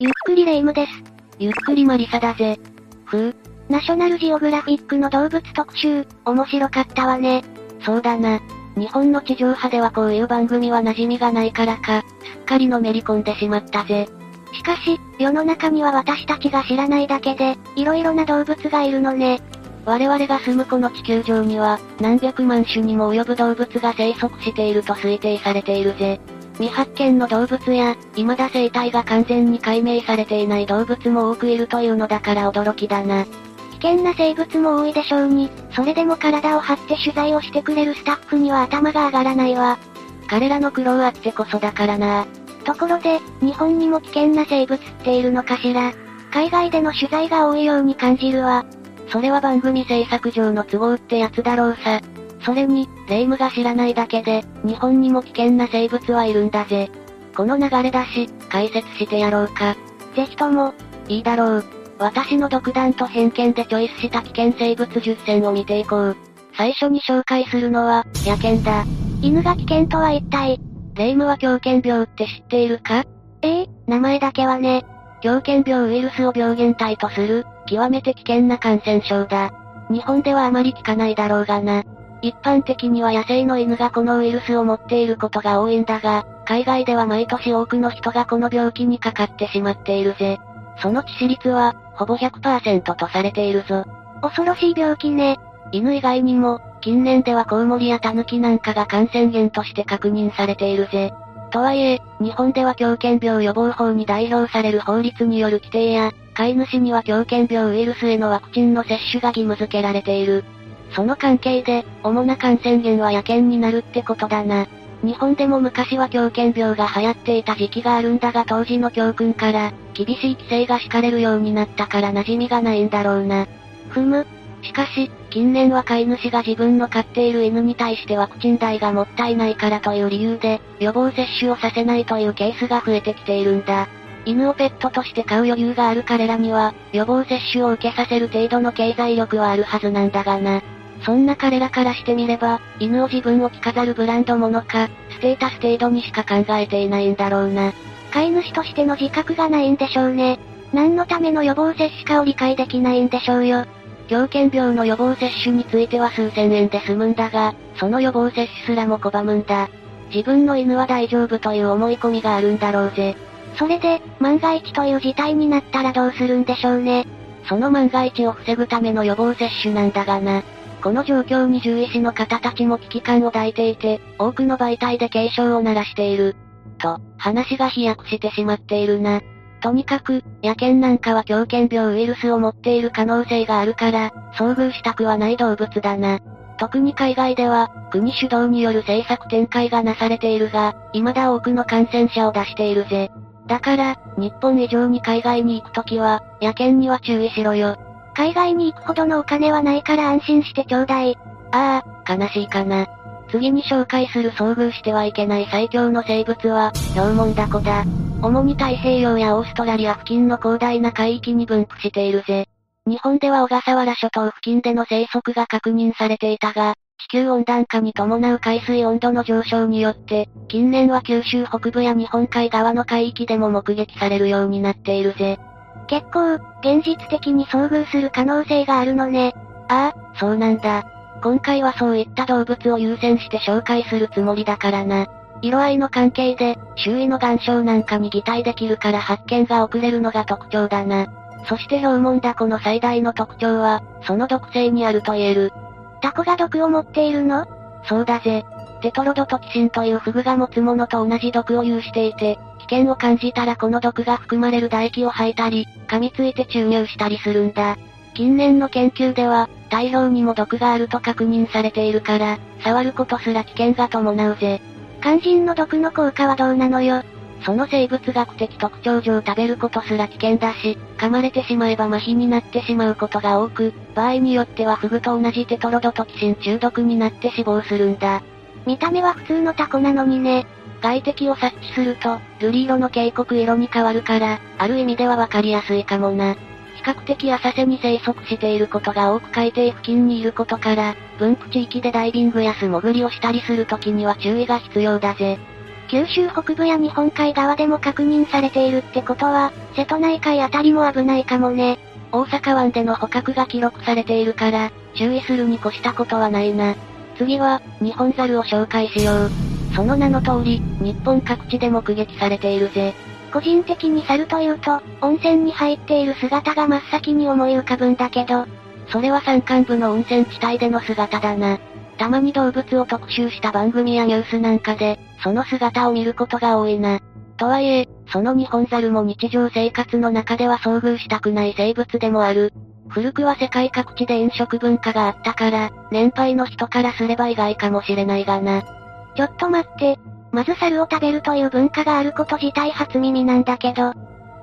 ゆっくりレ夢ムです。ゆっくりマリサだぜ。ふう。ナショナルジオグラフィックの動物特集、面白かったわね。そうだな。日本の地上波ではこういう番組は馴染みがないからか、すっかりのめり込んでしまったぜ。しかし、世の中には私たちが知らないだけで、色々な動物がいるのね。我々が住むこの地球上には、何百万種にも及ぶ動物が生息していると推定されているぜ。未発見の動物や、未だ生態が完全に解明されていない動物も多くいるというのだから驚きだな。危険な生物も多いでしょうに、それでも体を張って取材をしてくれるスタッフには頭が上がらないわ。彼らの苦労あってこそだからな。ところで、日本にも危険な生物っているのかしら。海外での取材が多いように感じるわ。それは番組制作上の都合ってやつだろうさ。それに、霊夢が知らないだけで、日本にも危険な生物はいるんだぜ。この流れだし、解説してやろうか。ぜひとも、いいだろう。私の独断と偏見でチョイスした危険生物10選を見ていこう。最初に紹介するのは、野犬だ。犬が危険とは一体。霊夢は狂犬病って知っているか？ええー、名前だけはね。狂犬病ウイルスを病原体とする、極めて危険な感染症だ。日本ではあまり聞かないだろうがな。一般的には野生の犬がこのウイルスを持っていることが多いんだが、海外では毎年多くの人がこの病気にかかってしまっているぜ。その致死率は、ほぼ100%とされているぞ。恐ろしい病気ね。犬以外にも、近年ではコウモリやタヌキなんかが感染源として確認されているぜ。とはいえ、日本では狂犬病予防法に代表される法律による規定や、飼い主には狂犬病ウイルスへのワクチンの接種が義務付けられている。その関係で、主な感染源は野犬になるってことだな。日本でも昔は狂犬病が流行っていた時期があるんだが当時の教訓から、厳しい規制が敷かれるようになったから馴染みがないんだろうな。ふむ。しかし、近年は飼い主が自分の飼っている犬に対してワクチン代がもったいないからという理由で、予防接種をさせないというケースが増えてきているんだ。犬をペットとして飼う余裕がある彼らには、予防接種を受けさせる程度の経済力はあるはずなんだがな。そんな彼らからしてみれば、犬を自分を着飾るブランド物か、ステータス程度にしか考えていないんだろうな。飼い主としての自覚がないんでしょうね。何のための予防接種かを理解できないんでしょうよ。狂犬病の予防接種については数千円で済むんだが、その予防接種すらも拒むんだ。自分の犬は大丈夫という思い込みがあるんだろうぜ。それで、万が一という事態になったらどうするんでしょうね。その万が一を防ぐための予防接種なんだがな。この状況に獣医師の方たちも危機感を抱いていて、多くの媒体で警鐘を鳴らしている。と、話が飛躍してしまっているな。とにかく、野犬なんかは狂犬病ウイルスを持っている可能性があるから、遭遇したくはない動物だな。特に海外では、国主導による政策展開がなされているが、未だ多くの感染者を出しているぜ。だから、日本以上に海外に行くときは、野犬には注意しろよ。海外に行くほどのお金はないから安心してちょうだい。ああ、悲しいかな。次に紹介する遭遇してはいけない最強の生物は、ヒョウモンダコだ。主に太平洋やオーストラリア付近の広大な海域に分布しているぜ。日本では小笠原諸島付近での生息が確認されていたが、地球温暖化に伴う海水温度の上昇によって、近年は九州北部や日本海側の海域でも目撃されるようになっているぜ。結構、現実的に遭遇する可能性があるのね。ああ、そうなんだ。今回はそういった動物を優先して紹介するつもりだからな。色合いの関係で、周囲の岩礁なんかに擬態できるから発見が遅れるのが特徴だな。そしてヒョウモンダコの最大の特徴は、その毒性にあると言える。タコが毒を持っているの？そうだぜ。テトロドトキシンというフグが持つものと同じ毒を有していて、危険を感じたらこの毒が含まれる唾液を吐いたり、噛みついて注入したりするんだ。近年の研究では、大量にも毒があると確認されているから、触ることすら危険が伴うぜ。肝心の毒の効果はどうなのよ？その生物学的特徴上食べることすら危険だし、噛まれてしまえば麻痺になってしまうことが多く、場合によってはフグと同じテトロドトキシン中毒になって死亡するんだ。見た目は普通のタコなのにね。外敵を察知すると、瑠璃色の警告色に変わるから、ある意味ではわかりやすいかもな。比較的浅瀬に生息していることが多く海底付近にいることから、分布地域でダイビングや素潜りをしたりするときには注意が必要だぜ。九州北部や日本海側でも確認されているってことは、瀬戸内海あたりも危ないかもね。大阪湾での捕獲が記録されているから、注意するに越したことはないな。次は、日本猿を紹介しよう。その名の通り、日本各地で目撃されているぜ。個人的に猿というと、温泉に入っている姿が真っ先に思い浮かぶんだけど、それは山間部の温泉地帯での姿だな。たまに動物を特集した番組やニュースなんかで、その姿を見ることが多いな。とはいえ、その日本猿も日常生活の中では遭遇したくない生物でもある。古くは世界各地で飲食文化があったから、年配の人からすれば意外かもしれないがな。ちょっと待って、まず猿を食べるという文化があること自体初耳なんだけど、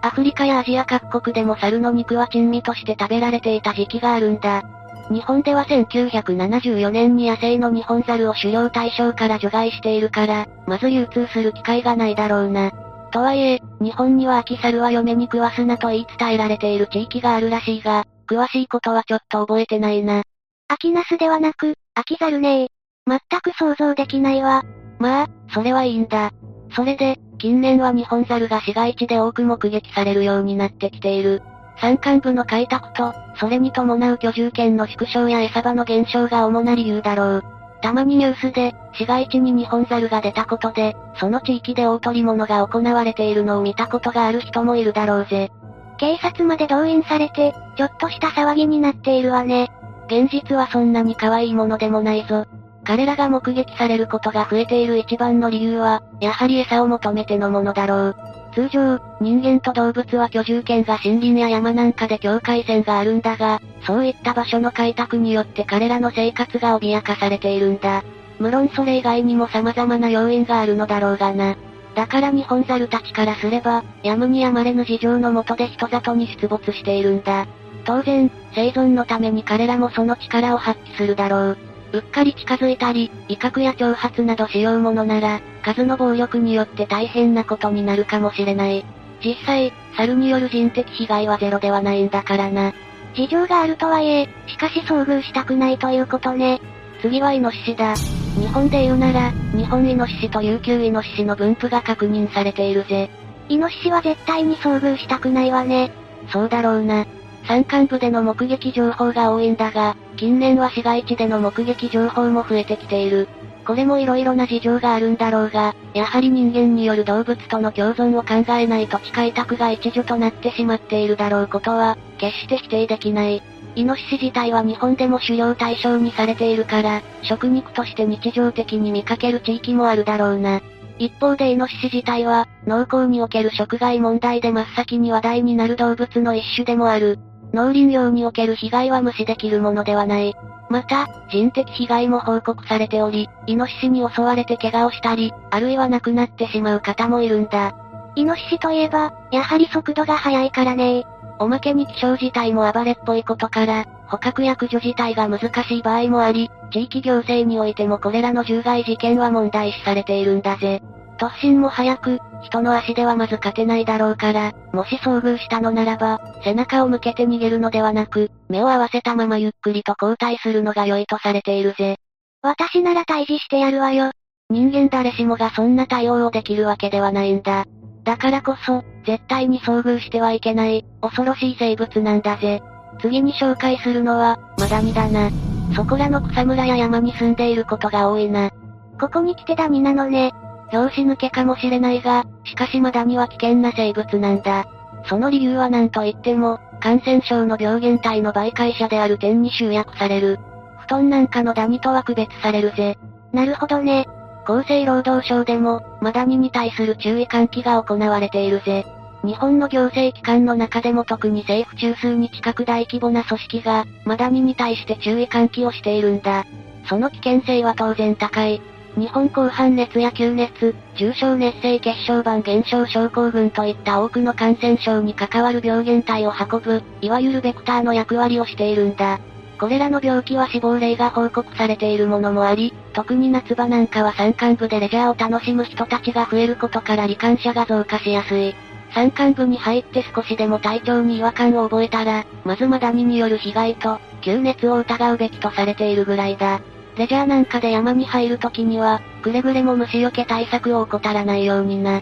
アフリカやアジア各国でも猿の肉は珍味として食べられていた時期があるんだ。日本では1974年に野生の日本猿を狩猟対象から除外しているから、まず流通する機会がないだろうな。とはいえ、日本には秋猿は嫁に食わすなと言い伝えられている地域があるらしいが、詳しいことはちょっと覚えてないな。秋ナスではなく、秋猿ねえ。全く想像できないわ。まあ、それはいいんだ。それで、近年は日本猿が市街地で多く目撃されるようになってきている。山間部の開拓と、それに伴う居住権の縮小や餌場の減少が主な理由だろう。たまにニュースで、市街地に日本猿が出たことで、その地域で大取り物が行われているのを見たことがある人もいるだろうぜ。警察まで動員されて、ちょっとした騒ぎになっているわね。現実はそんなに可愛いものでもないぞ。彼らが目撃されることが増えている一番の理由は、やはり餌を求めてのものだろう。通常、人間と動物は居住権が森林や山なんかで境界線があるんだが、そういった場所の開拓によって彼らの生活が脅かされているんだ。無論それ以外にも様々な要因があるのだろうがな。だから日本猿たちからすれば、やむにやまれぬ事情のもとで人里に出没しているんだ。当然、生存のために彼らもその力を発揮するだろう。うっかり近づいたり、威嚇や挑発などしようものなら、数の暴力によって大変なことになるかもしれない。実際、猿による人的被害はゼロではないんだからな。事情があるとはいえ、しかし遭遇したくないということね。次はイノシシだ。日本で言うなら、日本イノシシと琉球イノシシの分布が確認されているぜ。イノシシは絶対に遭遇したくないわね。そうだろうな。山間部での目撃情報が多いんだが、近年は市街地での目撃情報も増えてきている。これも色々な事情があるんだろうが、やはり人間による動物との共存を考えない土地開拓が一助となってしまっているだろうことは、決して否定できない。イノシシ自体は日本でも狩猟対象にされているから、食肉として日常的に見かける地域もあるだろうな。一方でイノシシ自体は、農耕における食害問題で真っ先に話題になる動物の一種でもある。農林業における被害は無視できるものではない。また、人的被害も報告されており、イノシシに襲われて怪我をしたり、あるいは亡くなってしまう方もいるんだ。イノシシといえば、やはり速度が速いからねおまけに気象自体も暴れっぽいことから、捕獲や駆除自体が難しい場合もあり、地域行政においてもこれらの獣害事件は問題視されているんだぜ。突進も速く、人の足ではまず勝てないだろうから、もし遭遇したのならば、背中を向けて逃げるのではなく、目を合わせたままゆっくりと後退するのが良いとされているぜ。私なら退治してやるわよ。人間誰しもがそんな対応をできるわけではないんだ。だからこそ、絶対に遭遇してはいけない、恐ろしい生物なんだぜ。次に紹介するのは、マダニだな。そこらの草むらや山に住んでいることが多いな。ここに来てダニなのね。拍子抜けかもしれないが、しかしマダニは危険な生物なんだ。その理由は何と言っても、感染症の病原体の媒介者である点に集約される。布団なんかのダニとは区別されるぜ。なるほどね。厚生労働省でも、マダニに対する注意喚起が行われているぜ。日本の行政機関の中でも特に政府中枢に近く大規模な組織が、マダニに対して注意喚起をしているんだ。その危険性は当然高い。日本広範熱や吸熱、重症熱性血小板減少症候群といった多くの感染症に関わる病原体を運ぶ、いわゆるベクターの役割をしているんだ。これらの病気は死亡例が報告されているものもあり、特に夏場なんかは山間部でレジャーを楽しむ人たちが増えることから罹患者が増加しやすい。山間部に入って少しでも体調に違和感を覚えたら、まずマダニによる被害と、吸熱を疑うべきとされているぐらいだ。レジャーなんかで山に入るときには、くれぐれも虫除け対策を怠らないようにな。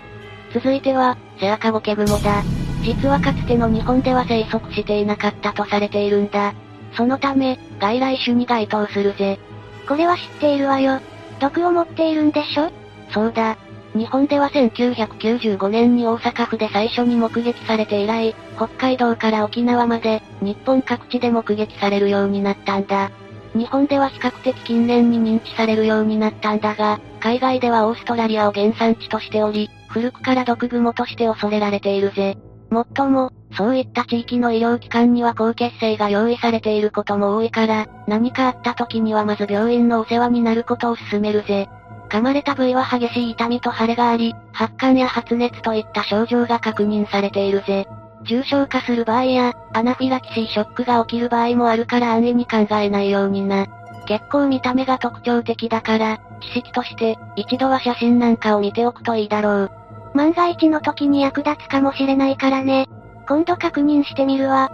続いては、セアカゴケグモだ。実はかつての日本では生息していなかったとされているんだ。そのため、外来種に該当するぜ。これは知っているわよ。毒を持っているんでしょ？そうだ。日本では1995年に大阪府で最初に目撃されて以来、北海道から沖縄まで、日本各地で目撃されるようになったんだ。日本では比較的近年に認知されるようになったんだが、海外ではオーストラリアを原産地としており、古くから毒蜘蛛として恐れられているぜ。もっとも、そういった地域の医療機関には高血清が用意されていることも多いから、何かあった時にはまず病院のお世話になることを勧めるぜ。噛まれた部位は激しい痛みと腫れがあり、発汗や発熱といった症状が確認されているぜ。重症化する場合や、アナフィラキシーショックが起きる場合もあるから安易に考えないようにな。結構見た目が特徴的だから、知識として、一度は写真なんかを見ておくといいだろう。万が一の時に役立つかもしれないからね。今度確認してみるわ。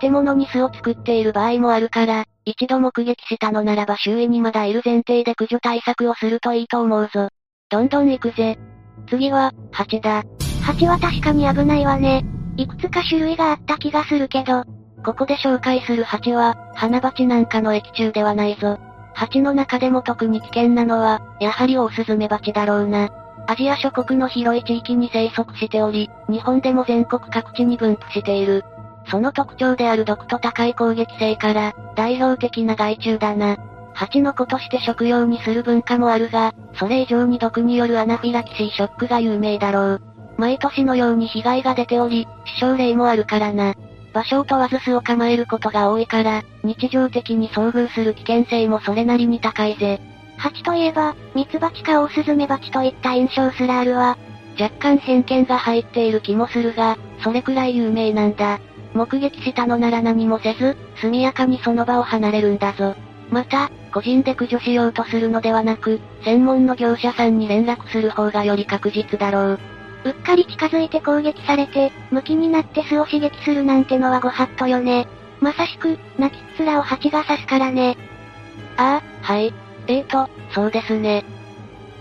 建物に巣を作っている場合もあるから、一度目撃したのならば周囲にまだいる前提で駆除対策をするといいと思うぞ。どんどん行くぜ。次は、蜂だ。蜂は確かに危ないわね。いくつか種類があった気がするけど。ここで紹介する蜂は、花蜂なんかの液中ではないぞ。蜂の中でも特に危険なのは、やはりオオスズメバチだろうな。アジア諸国の広い地域に生息しており、日本でも全国各地に分布している。その特徴である毒と高い攻撃性から、代表的な害虫だな。蜂の子として食用にする文化もあるが、それ以上に毒によるアナフィラキシーショックが有名だろう。毎年のように被害が出ており、死傷例もあるからな。場所を問わず巣を構えることが多いから、日常的に遭遇する危険性もそれなりに高いぜ。蜂といえば、ミツバチかオオスズメバチといった印象すらあるわ。若干偏見が入っている気もするが、それくらい有名なんだ。目撃したのなら何もせず、速やかにその場を離れるんだぞ。また、個人で駆除しようとするのではなく、専門の業者さんに連絡する方がより確実だろう。うっかり近づいて攻撃されて、向きになって巣を刺激するなんてのはご法度よね。まさしく、泣きっ面を蜂が刺すからね。ああ、はい。えーと、そうですね。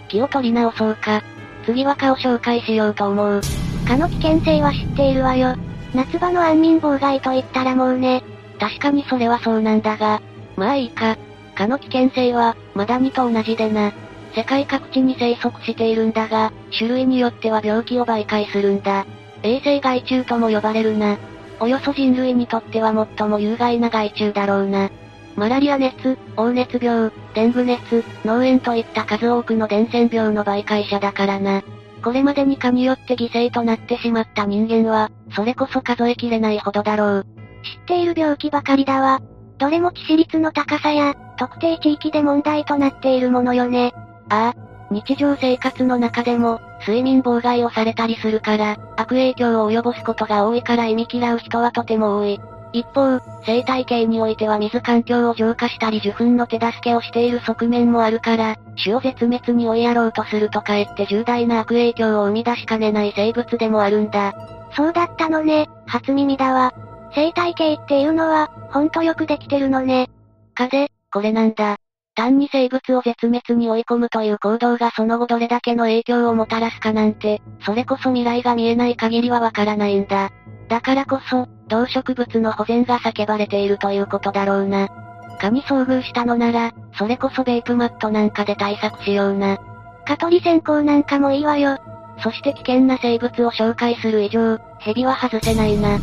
気を取り直そうか。次は蚊を紹介しようと思う。蚊の危険性は知っているわよ。夏場の安眠妨害と言ったらもうね。確かにそれはそうなんだが、まあいいか。蚊の危険性は、マダニと同じでな。世界各地に生息しているんだが、種類によっては病気を媒介するんだ。衛生害虫とも呼ばれるな。およそ人類にとっては最も有害な害虫だろうな。マラリア熱、黄熱病、デング熱、脳炎といった数多くの伝染病の媒介者だからな。これまでに蚊によって犠牲となってしまった人間は、それこそ数えきれないほどだろう。知っている病気ばかりだわ。どれも致死率の高さや、特定地域で問題となっているものよね。ああ、日常生活の中でも、睡眠妨害をされたりするから、悪影響を及ぼすことが多いから忌み嫌う人はとても多い。一方、生態系においては水環境を浄化したり受粉の手助けをしている側面もあるから、種を絶滅に追いやろうとするとかえって重大な悪影響を生み出しかねない生物でもあるんだ。そうだったのね、初耳だわ。生態系っていうのは、ほんとよくできてるのね。風、これなんだ。単に生物を絶滅に追い込むという行動がその後どれだけの影響をもたらすかなんて、それこそ未来が見えない限りはわからないんだ。だからこそ、動植物の保全が叫ばれているということだろうな。蚊に遭遇したのなら、それこそベイプマットなんかで対策しような。蚊取り線香なんかもいいわよ。そして危険な生物を紹介する以上、蛇は外せないな。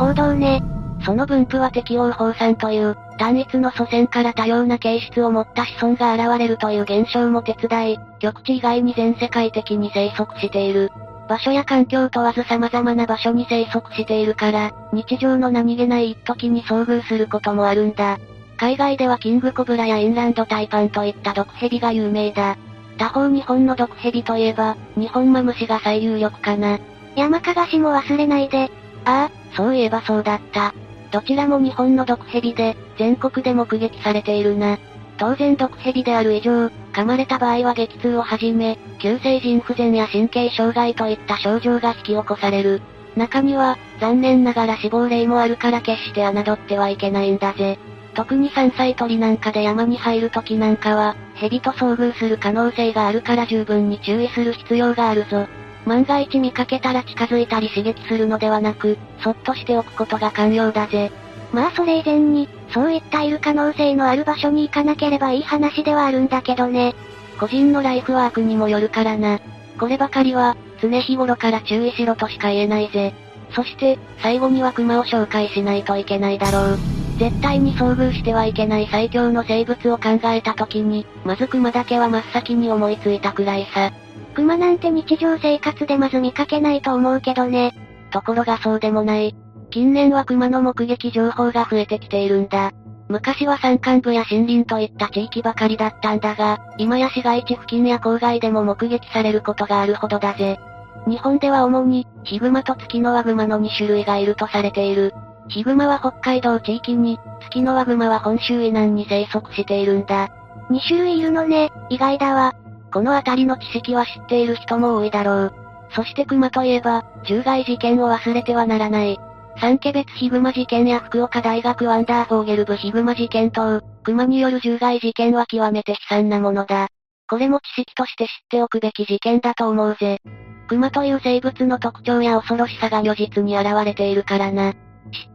王道ね。その分布は適応放散という、単一の祖先から多様な形質を持った子孫が現れるという現象も手伝い、極地以外に全世界的に生息している。場所や環境問わず様々な場所に生息しているから、日常の何気ない一時に遭遇することもあるんだ。海外ではキングコブラやインランドタイパンといった毒蛇が有名だ。他方日本の毒蛇といえば、日本マムシが最有力かな。山かがしも忘れないで。ああ、そういえばそうだった。どちらも日本の毒蛇で、全国で目撃されているな。当然毒蛇である以上、噛まれた場合は激痛をはじめ、急性腎不全や神経障害といった症状が引き起こされる。中には、残念ながら死亡例もあるから決して侮ってはいけないんだぜ。特に山菜採りなんかで山に入る時なんかは、蛇と遭遇する可能性があるから十分に注意する必要があるぞ。万が一見かけたら近づいたり刺激するのではなく、そっとしておくことが肝要だぜ。まあそれ以前に、そういったいる可能性のある場所に行かなければいい話ではあるんだけどね。個人のライフワークにもよるからな。こればかりは、常日頃から注意しろとしか言えないぜ。そして、最後には熊を紹介しないといけないだろう。絶対に遭遇してはいけない最強の生物を考えた時に、まず熊だけは真っ先に思いついたくらいさ。熊なんて日常生活でまず見かけないと思うけどね。ところがそうでもない。近年は熊の目撃情報が増えてきているんだ。昔は山間部や森林といった地域ばかりだったんだが、今や市街地付近や郊外でも目撃されることがあるほどだぜ。日本では主に、ヒグマとツキノワグマの2種類がいるとされている。ヒグマは北海道地域に、ツキノワグマは本州以南に生息しているんだ。2種類いるのね、意外だわ。この辺りの知識は知っている人も多いだろう。そしてクマといえば、獣害事件を忘れてはならない。三家別ヒグマ事件や福岡大学ワンダーフォーゲルブヒグマ事件等、クマによる獣害事件は極めて悲惨なものだ。これも知識として知っておくべき事件だと思うぜ。クマという生物の特徴や恐ろしさが如実に現れているからな。知っ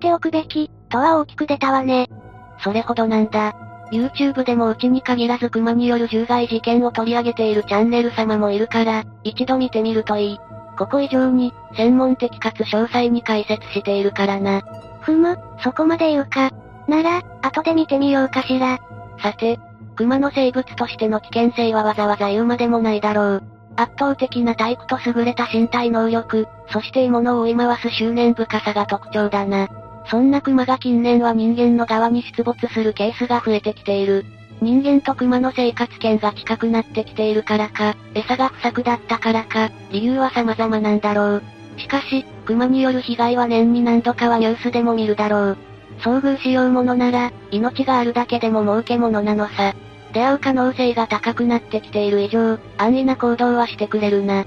ておくべき、とは大きく出たわね。それほどなんだ。YouTube でもうちに限らずクマによる獣害事件を取り上げているチャンネル様もいるから、一度見てみるといい。ここ以上に、専門的かつ詳細に解説しているからな。ふむ、そこまで言うか。なら、後で見てみようかしら。さて、熊の生物としての危険性はわざわざ言うまでもないだろう。圧倒的な体育と優れた身体能力、そして獲物を追い回す執念深さが特徴だな。そんな熊が近年は人間の側に出没するケースが増えてきている。人間と熊の生活圏が近くなってきているからか、餌が不作だったからか、理由は様々なんだろう。しかし、熊による被害は年に何度かはニュースでも見るだろう。遭遇しようものなら、命があるだけでも儲けものなのさ。出会う可能性が高くなってきている以上、安易な行動はしてくれるな。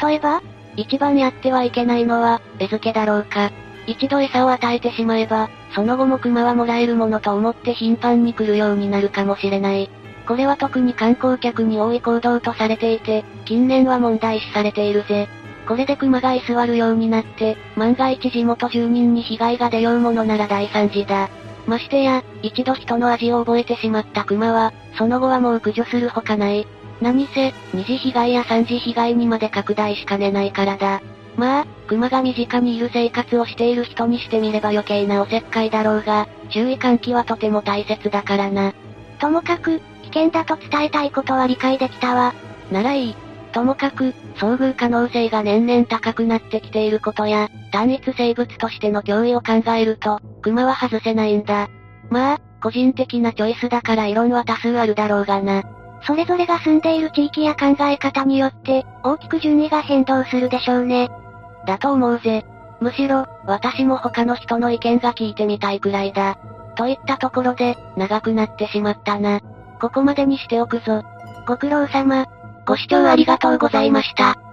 例えば一番やってはいけないのは、餌付けだろうか。一度餌を与えてしまえば、その後も熊はもらえるものと思って頻繁に来るようになるかもしれない。これは特に観光客に多い行動とされていて、近年は問題視されているぜ。これで熊が居座るようになって、万が一地元住人に被害が出ようものなら大惨事だ。ましてや、一度人の味を覚えてしまった熊は、その後はもう駆除するほかない。何せ、二次被害や三次被害にまで拡大しかねないからだ。まあ、熊が身近にいる生活をしている人にしてみれば余計なおせっかいだろうが、注意喚起はとても大切だからな。ともかく、危険だと伝えたいことは理解できたわ。ならいい。ともかく、遭遇可能性が年々高くなってきていることや、単一生物としての脅威を考えると、熊は外せないんだ。まあ、個人的なチョイスだから異論は多数あるだろうがな。それぞれが住んでいる地域や考え方によって、大きく順位が変動するでしょうね。だと思うぜ。むしろ、私も他の人の意見が聞いてみたいくらいだ。といったところで、長くなってしまったな。ここまでにしておくぞ。ご苦労様。ご視聴ありがとうございました。